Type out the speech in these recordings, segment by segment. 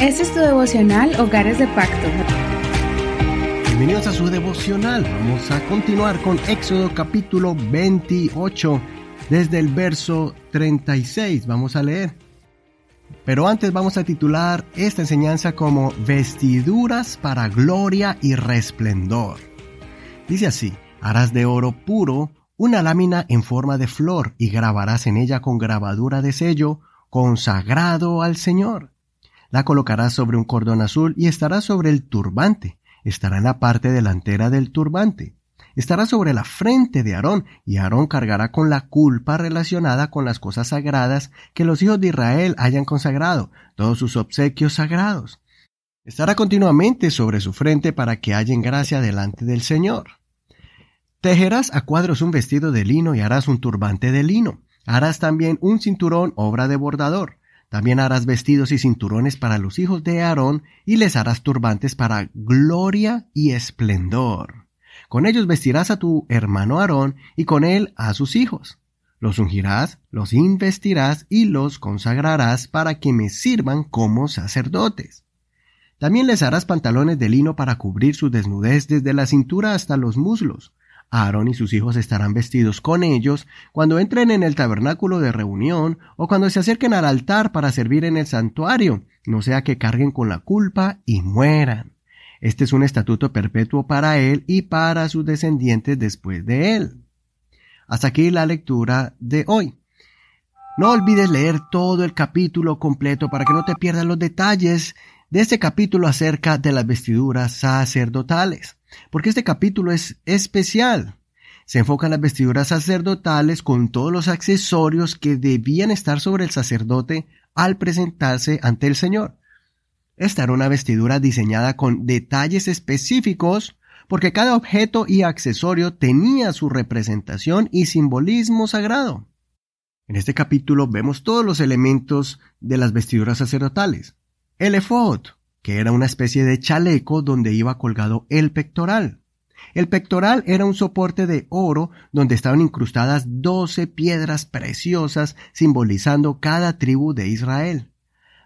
Este es tu devocional Hogares de Pacto. Bienvenidos a su devocional. Vamos a continuar con Éxodo capítulo 28 desde el verso 36. Vamos a leer. Pero antes vamos a titular esta enseñanza como Vestiduras para gloria y resplendor. Dice así, harás de oro puro una lámina en forma de flor y grabarás en ella con grabadura de sello, consagrado al Señor. La colocarás sobre un cordón azul y estará sobre el turbante, estará en la parte delantera del turbante estará sobre la frente de Aarón, y Aarón cargará con la culpa relacionada con las cosas sagradas que los hijos de Israel hayan consagrado, todos sus obsequios sagrados. Estará continuamente sobre su frente para que hallen gracia delante del Señor. Tejerás a cuadros un vestido de lino y harás un turbante de lino. Harás también un cinturón obra de bordador. También harás vestidos y cinturones para los hijos de Aarón y les harás turbantes para gloria y esplendor. Con ellos vestirás a tu hermano Aarón y con él a sus hijos. Los ungirás, los investirás y los consagrarás para que me sirvan como sacerdotes. También les harás pantalones de lino para cubrir su desnudez desde la cintura hasta los muslos. Aarón y sus hijos estarán vestidos con ellos cuando entren en el tabernáculo de reunión o cuando se acerquen al altar para servir en el santuario, no sea que carguen con la culpa y mueran. Este es un estatuto perpetuo para él y para sus descendientes después de él. Hasta aquí la lectura de hoy. No olvides leer todo el capítulo completo para que no te pierdas los detalles de este capítulo acerca de las vestiduras sacerdotales, porque este capítulo es especial. Se enfoca en las vestiduras sacerdotales con todos los accesorios que debían estar sobre el sacerdote al presentarse ante el Señor. Esta era una vestidura diseñada con detalles específicos porque cada objeto y accesorio tenía su representación y simbolismo sagrado. En este capítulo vemos todos los elementos de las vestiduras sacerdotales. El efod, que era una especie de chaleco donde iba colgado el pectoral. El pectoral era un soporte de oro donde estaban incrustadas doce piedras preciosas simbolizando cada tribu de Israel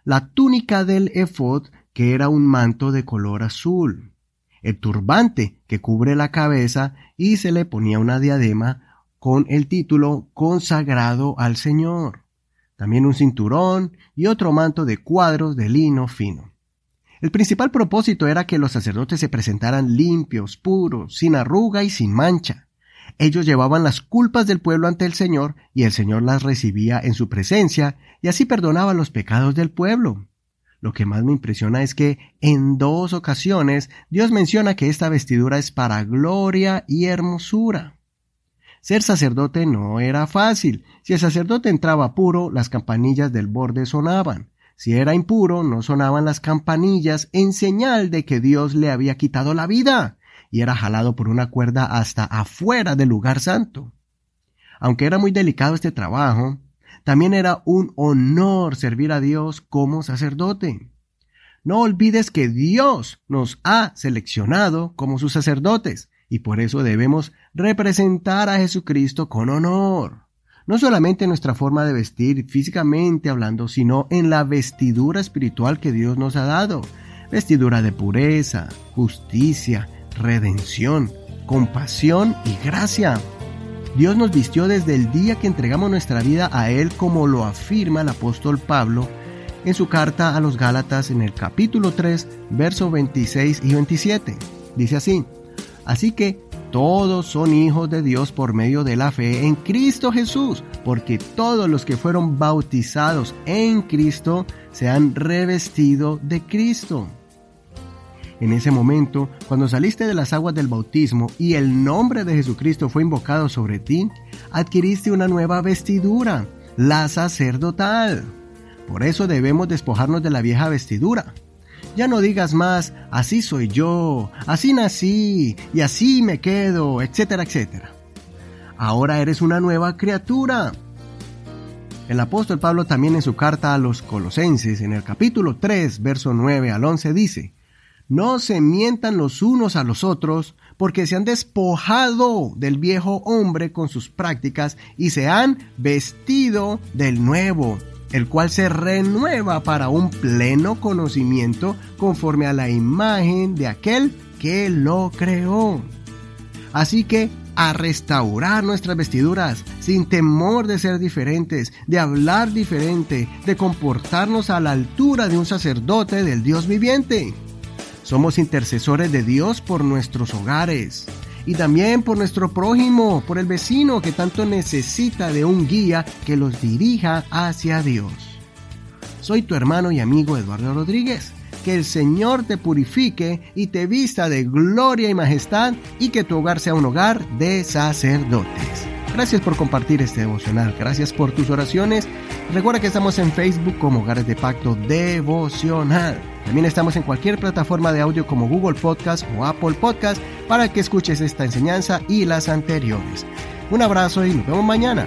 la túnica del efod, que era un manto de color azul, el turbante que cubre la cabeza y se le ponía una diadema con el título consagrado al Señor, también un cinturón y otro manto de cuadros de lino fino. El principal propósito era que los sacerdotes se presentaran limpios, puros, sin arruga y sin mancha. Ellos llevaban las culpas del pueblo ante el Señor y el Señor las recibía en su presencia y así perdonaba los pecados del pueblo. Lo que más me impresiona es que en dos ocasiones Dios menciona que esta vestidura es para gloria y hermosura. Ser sacerdote no era fácil. Si el sacerdote entraba puro, las campanillas del borde sonaban. Si era impuro, no sonaban las campanillas en señal de que Dios le había quitado la vida y era jalado por una cuerda hasta afuera del lugar santo. Aunque era muy delicado este trabajo, también era un honor servir a Dios como sacerdote. No olvides que Dios nos ha seleccionado como sus sacerdotes y por eso debemos representar a Jesucristo con honor. No solamente en nuestra forma de vestir físicamente hablando, sino en la vestidura espiritual que Dios nos ha dado. Vestidura de pureza, justicia, redención, compasión y gracia. Dios nos vistió desde el día que entregamos nuestra vida a Él como lo afirma el apóstol Pablo en su carta a los Gálatas en el capítulo 3, versos 26 y 27. Dice así, así que todos son hijos de Dios por medio de la fe en Cristo Jesús, porque todos los que fueron bautizados en Cristo se han revestido de Cristo. En ese momento, cuando saliste de las aguas del bautismo y el nombre de Jesucristo fue invocado sobre ti, adquiriste una nueva vestidura, la sacerdotal. Por eso debemos despojarnos de la vieja vestidura. Ya no digas más, así soy yo, así nací y así me quedo, etcétera, etcétera. Ahora eres una nueva criatura. El apóstol Pablo también en su carta a los colosenses, en el capítulo 3, verso 9 al 11, dice, no se mientan los unos a los otros, porque se han despojado del viejo hombre con sus prácticas y se han vestido del nuevo, el cual se renueva para un pleno conocimiento conforme a la imagen de aquel que lo creó. Así que a restaurar nuestras vestiduras sin temor de ser diferentes, de hablar diferente, de comportarnos a la altura de un sacerdote del Dios viviente. Somos intercesores de Dios por nuestros hogares y también por nuestro prójimo, por el vecino que tanto necesita de un guía que los dirija hacia Dios. Soy tu hermano y amigo Eduardo Rodríguez. Que el Señor te purifique y te vista de gloria y majestad y que tu hogar sea un hogar de sacerdotes. Gracias por compartir este devocional, gracias por tus oraciones. Recuerda que estamos en Facebook como Hogares de Pacto Devocional. También estamos en cualquier plataforma de audio como Google Podcast o Apple Podcast para que escuches esta enseñanza y las anteriores. Un abrazo y nos vemos mañana.